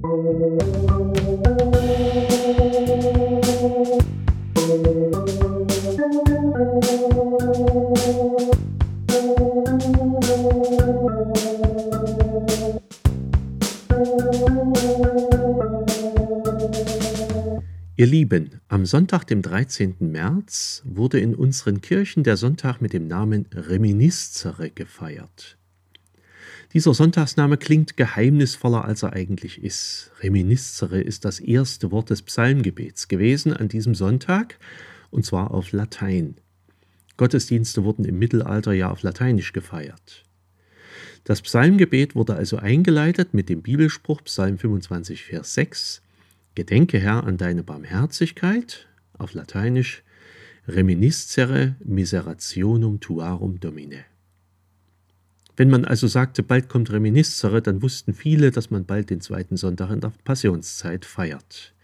Ihr Lieben, am Sonntag, dem 13. März, wurde in unseren Kirchen der Sonntag mit dem Namen Reminiscere gefeiert. Dieser Sonntagsname klingt geheimnisvoller, als er eigentlich ist. Reminiscere ist das erste Wort des Psalmgebets gewesen an diesem Sonntag, und zwar auf Latein. Gottesdienste wurden im Mittelalter ja auf Lateinisch gefeiert. Das Psalmgebet wurde also eingeleitet mit dem Bibelspruch Psalm 25, Vers 6 Gedenke, Herr, an deine Barmherzigkeit, auf Lateinisch reminiscere miserationum tuarum domine. Wenn man also sagte, bald kommt Reminiscere, dann wussten viele, dass man bald den zweiten Sonntag in der Passionszeit feiert.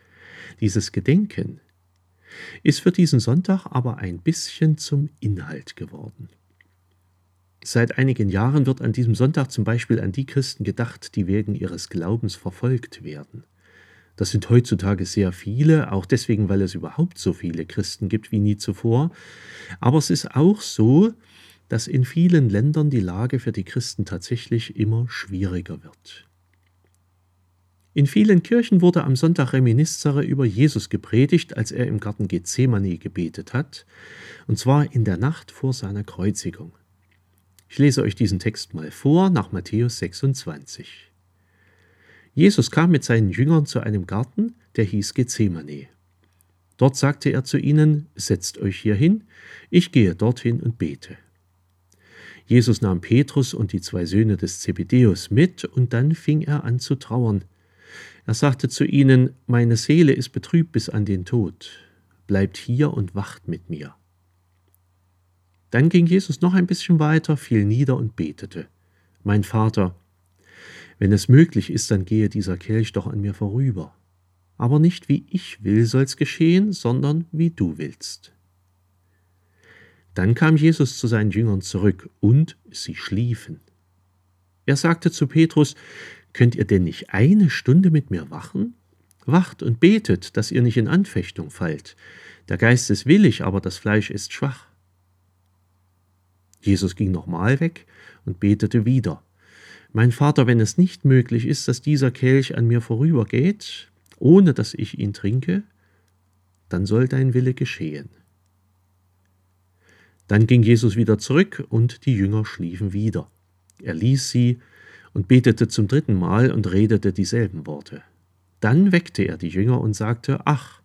Dieses Gedenken ist für diesen Sonntag aber ein bisschen zum Inhalt geworden. Seit einigen Jahren wird an diesem Sonntag zum Beispiel an die Christen gedacht, die wegen ihres Glaubens verfolgt werden. Das sind heutzutage sehr viele, auch deswegen, weil es überhaupt so viele Christen gibt wie nie zuvor. Aber es ist auch so, dass in vielen Ländern die Lage für die Christen tatsächlich immer schwieriger wird. In vielen Kirchen wurde am Sonntag Reminiscere über Jesus gepredigt, als er im Garten Gethsemane gebetet hat, und zwar in der Nacht vor seiner Kreuzigung. Ich lese euch diesen Text mal vor nach Matthäus 26. Jesus kam mit seinen Jüngern zu einem Garten, der hieß Gethsemane. Dort sagte er zu ihnen, Setzt euch hier hin, ich gehe dorthin und bete. Jesus nahm Petrus und die zwei Söhne des Zebedeus mit, und dann fing er an zu trauern. Er sagte zu ihnen, Meine Seele ist betrübt bis an den Tod, bleibt hier und wacht mit mir. Dann ging Jesus noch ein bisschen weiter, fiel nieder und betete. Mein Vater, wenn es möglich ist, dann gehe dieser Kelch doch an mir vorüber. Aber nicht wie ich will soll's geschehen, sondern wie du willst. Dann kam Jesus zu seinen Jüngern zurück, und sie schliefen. Er sagte zu Petrus, Könnt ihr denn nicht eine Stunde mit mir wachen? Wacht und betet, dass ihr nicht in Anfechtung fallt. Der Geist ist willig, aber das Fleisch ist schwach. Jesus ging nochmal weg und betete wieder. Mein Vater, wenn es nicht möglich ist, dass dieser Kelch an mir vorübergeht, ohne dass ich ihn trinke, dann soll dein Wille geschehen. Dann ging Jesus wieder zurück und die Jünger schliefen wieder. Er ließ sie und betete zum dritten Mal und redete dieselben Worte. Dann weckte er die Jünger und sagte, Ach,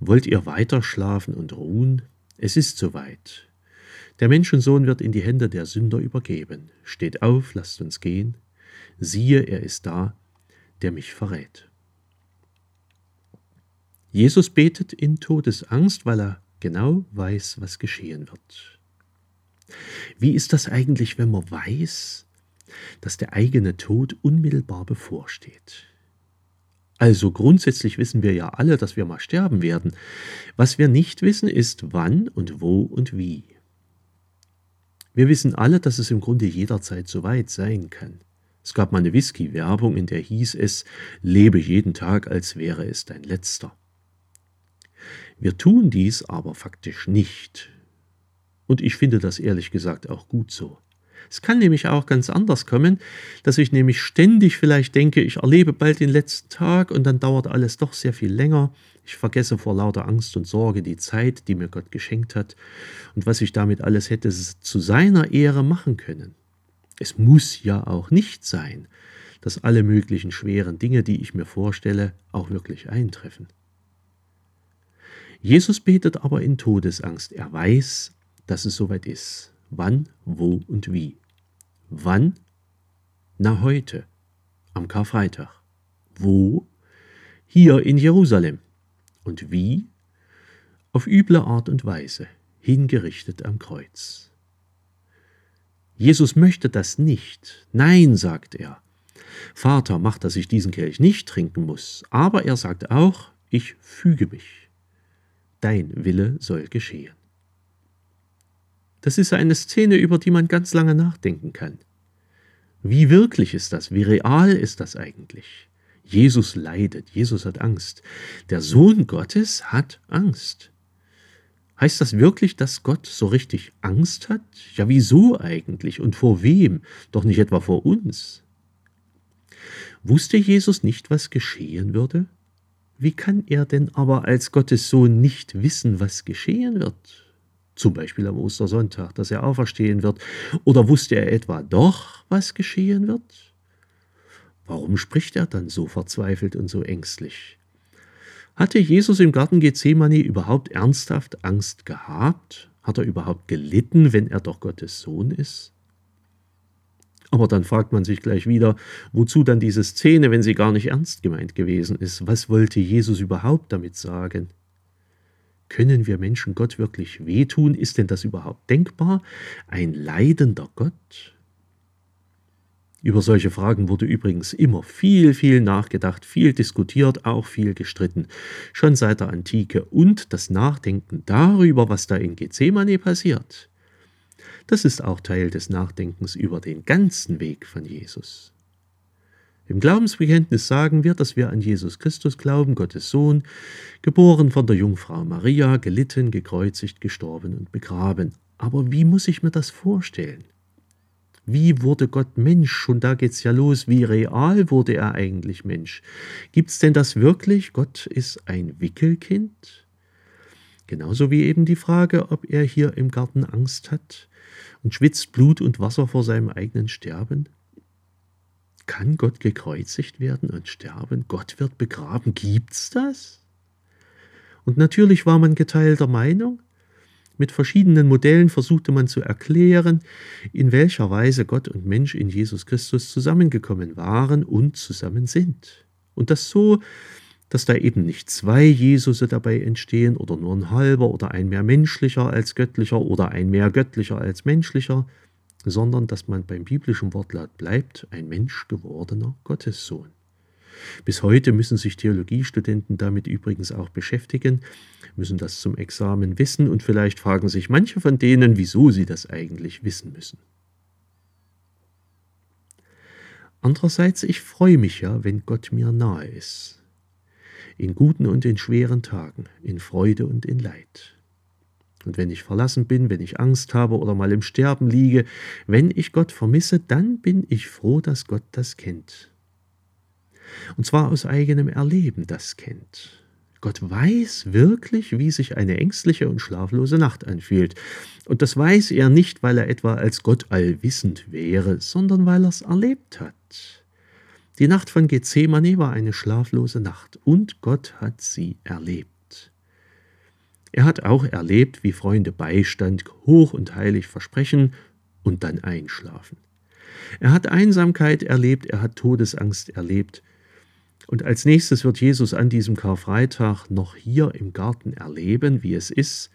wollt ihr weiter schlafen und ruhen? Es ist soweit. Der Menschensohn wird in die Hände der Sünder übergeben. Steht auf, lasst uns gehen. Siehe, er ist da, der mich verrät. Jesus betet in Todesangst, weil er genau weiß, was geschehen wird. Wie ist das eigentlich, wenn man weiß, dass der eigene Tod unmittelbar bevorsteht? Also grundsätzlich wissen wir ja alle, dass wir mal sterben werden. Was wir nicht wissen, ist wann und wo und wie. Wir wissen alle, dass es im Grunde jederzeit so weit sein kann. Es gab mal eine Whisky-Werbung, in der hieß es, lebe jeden Tag, als wäre es dein letzter. Wir tun dies aber faktisch nicht. Und ich finde das ehrlich gesagt auch gut so. Es kann nämlich auch ganz anders kommen, dass ich nämlich ständig vielleicht denke, ich erlebe bald den letzten Tag und dann dauert alles doch sehr viel länger. Ich vergesse vor lauter Angst und Sorge die Zeit, die mir Gott geschenkt hat und was ich damit alles hätte zu seiner Ehre machen können. Es muss ja auch nicht sein, dass alle möglichen schweren Dinge, die ich mir vorstelle, auch wirklich eintreffen. Jesus betet aber in Todesangst. Er weiß, dass es soweit ist. Wann, wo und wie. Wann? Na heute, am Karfreitag. Wo? Hier in Jerusalem. Und wie? Auf üble Art und Weise, hingerichtet am Kreuz. Jesus möchte das nicht. Nein, sagt er. Vater, mach, dass ich diesen Kelch nicht trinken muss. Aber er sagt auch, ich füge mich. Dein Wille soll geschehen. Das ist eine Szene, über die man ganz lange nachdenken kann. Wie wirklich ist das? Wie real ist das eigentlich? Jesus leidet, Jesus hat Angst. Der Sohn Gottes hat Angst. Heißt das wirklich, dass Gott so richtig Angst hat? Ja, wieso eigentlich und vor wem? Doch nicht etwa vor uns. Wusste Jesus nicht, was geschehen würde? Wie kann er denn aber als Gottes Sohn nicht wissen, was geschehen wird? Zum Beispiel am Ostersonntag, dass er auferstehen wird. Oder wusste er etwa doch, was geschehen wird? Warum spricht er dann so verzweifelt und so ängstlich? Hatte Jesus im Garten Gethsemane überhaupt ernsthaft Angst gehabt? Hat er überhaupt gelitten, wenn er doch Gottes Sohn ist? Aber dann fragt man sich gleich wieder, wozu dann diese Szene, wenn sie gar nicht ernst gemeint gewesen ist? Was wollte Jesus überhaupt damit sagen? Können wir Menschen Gott wirklich wehtun? Ist denn das überhaupt denkbar? Ein leidender Gott? Über solche Fragen wurde übrigens immer viel, viel nachgedacht, viel diskutiert, auch viel gestritten, schon seit der Antike. Und das Nachdenken darüber, was da in Gethsemane passiert, das ist auch Teil des Nachdenkens über den ganzen Weg von Jesus. Im Glaubensbekenntnis sagen wir, dass wir an Jesus Christus glauben, Gottes Sohn, geboren von der Jungfrau Maria, gelitten, gekreuzigt, gestorben und begraben. Aber wie muss ich mir das vorstellen? Wie wurde Gott Mensch? Und da geht's ja los. Wie real wurde er eigentlich Mensch? Gibt's denn das wirklich? Gott ist ein Wickelkind? Genauso wie eben die Frage, ob er hier im Garten Angst hat und schwitzt Blut und Wasser vor seinem eigenen Sterben? Kann Gott gekreuzigt werden und sterben? Gott wird begraben. Gibt's das? Und natürlich war man geteilter Meinung. Mit verschiedenen Modellen versuchte man zu erklären, in welcher Weise Gott und Mensch in Jesus Christus zusammengekommen waren und zusammen sind. Und das so, dass da eben nicht zwei Jesusse dabei entstehen oder nur ein halber oder ein mehr menschlicher als göttlicher oder ein mehr göttlicher als menschlicher, sondern dass man beim biblischen Wortlaut bleibt, ein Mensch gewordener Gottessohn. Bis heute müssen sich Theologiestudenten damit übrigens auch beschäftigen, müssen das zum Examen wissen und vielleicht fragen sich manche von denen, wieso sie das eigentlich wissen müssen. Andererseits, ich freue mich ja, wenn Gott mir nahe ist. In guten und in schweren Tagen, in Freude und in Leid. Und wenn ich verlassen bin, wenn ich Angst habe oder mal im Sterben liege, wenn ich Gott vermisse, dann bin ich froh, dass Gott das kennt und zwar aus eigenem Erleben das kennt. Gott weiß wirklich, wie sich eine ängstliche und schlaflose Nacht anfühlt. Und das weiß er nicht, weil er etwa als Gott allwissend wäre, sondern weil er es erlebt hat. Die Nacht von Gethsemane war eine schlaflose Nacht und Gott hat sie erlebt. Er hat auch erlebt, wie Freunde Beistand hoch und heilig versprechen und dann einschlafen. Er hat Einsamkeit erlebt, er hat Todesangst erlebt, und als nächstes wird Jesus an diesem Karfreitag noch hier im Garten erleben, wie es ist,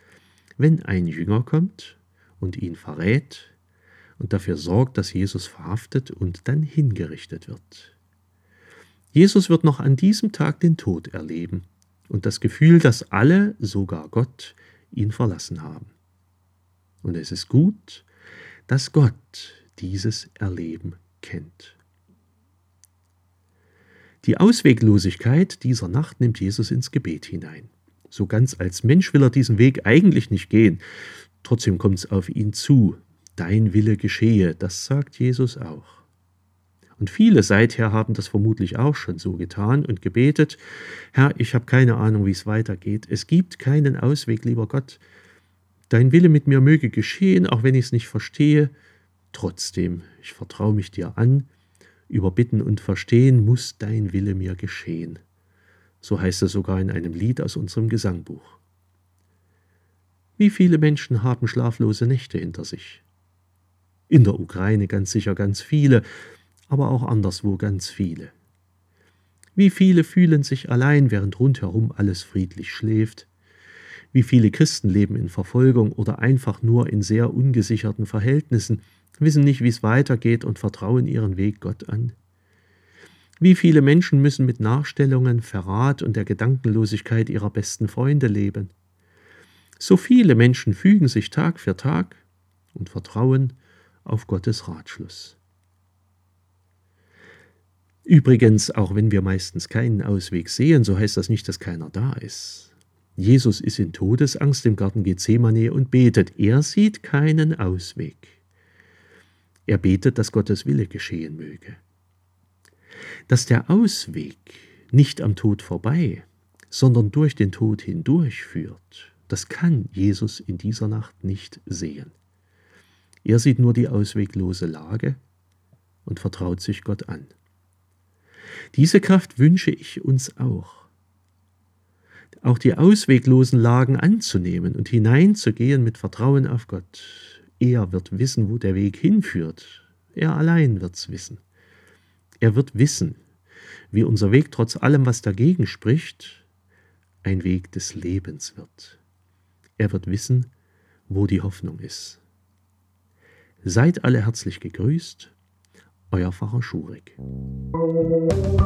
wenn ein Jünger kommt und ihn verrät und dafür sorgt, dass Jesus verhaftet und dann hingerichtet wird. Jesus wird noch an diesem Tag den Tod erleben und das Gefühl, dass alle, sogar Gott, ihn verlassen haben. Und es ist gut, dass Gott dieses Erleben kennt. Die Ausweglosigkeit dieser Nacht nimmt Jesus ins Gebet hinein. So ganz als Mensch will er diesen Weg eigentlich nicht gehen. Trotzdem kommt es auf ihn zu. Dein Wille geschehe, das sagt Jesus auch. Und viele seither haben das vermutlich auch schon so getan und gebetet, Herr, ich habe keine Ahnung, wie es weitergeht. Es gibt keinen Ausweg, lieber Gott. Dein Wille mit mir möge geschehen, auch wenn ich es nicht verstehe. Trotzdem, ich vertraue mich dir an über Bitten und Verstehen muss dein Wille mir geschehen. So heißt es sogar in einem Lied aus unserem Gesangbuch. Wie viele Menschen haben schlaflose Nächte hinter sich? In der Ukraine ganz sicher ganz viele, aber auch anderswo ganz viele. Wie viele fühlen sich allein, während rundherum alles friedlich schläft? Wie viele Christen leben in Verfolgung oder einfach nur in sehr ungesicherten Verhältnissen, wissen nicht, wie es weitergeht und vertrauen ihren Weg Gott an? Wie viele Menschen müssen mit Nachstellungen, Verrat und der Gedankenlosigkeit ihrer besten Freunde leben? So viele Menschen fügen sich Tag für Tag und vertrauen auf Gottes Ratschluss. Übrigens, auch wenn wir meistens keinen Ausweg sehen, so heißt das nicht, dass keiner da ist. Jesus ist in Todesangst im Garten Gethsemane und betet. Er sieht keinen Ausweg. Er betet, dass Gottes Wille geschehen möge. Dass der Ausweg nicht am Tod vorbei, sondern durch den Tod hindurch führt, das kann Jesus in dieser Nacht nicht sehen. Er sieht nur die ausweglose Lage und vertraut sich Gott an. Diese Kraft wünsche ich uns auch. Auch die ausweglosen Lagen anzunehmen und hineinzugehen mit Vertrauen auf Gott. Er wird wissen, wo der Weg hinführt. Er allein wird's wissen. Er wird wissen, wie unser Weg trotz allem, was dagegen spricht, ein Weg des Lebens wird. Er wird wissen, wo die Hoffnung ist. Seid alle herzlich gegrüßt, euer Pfarrer Schurig. Musik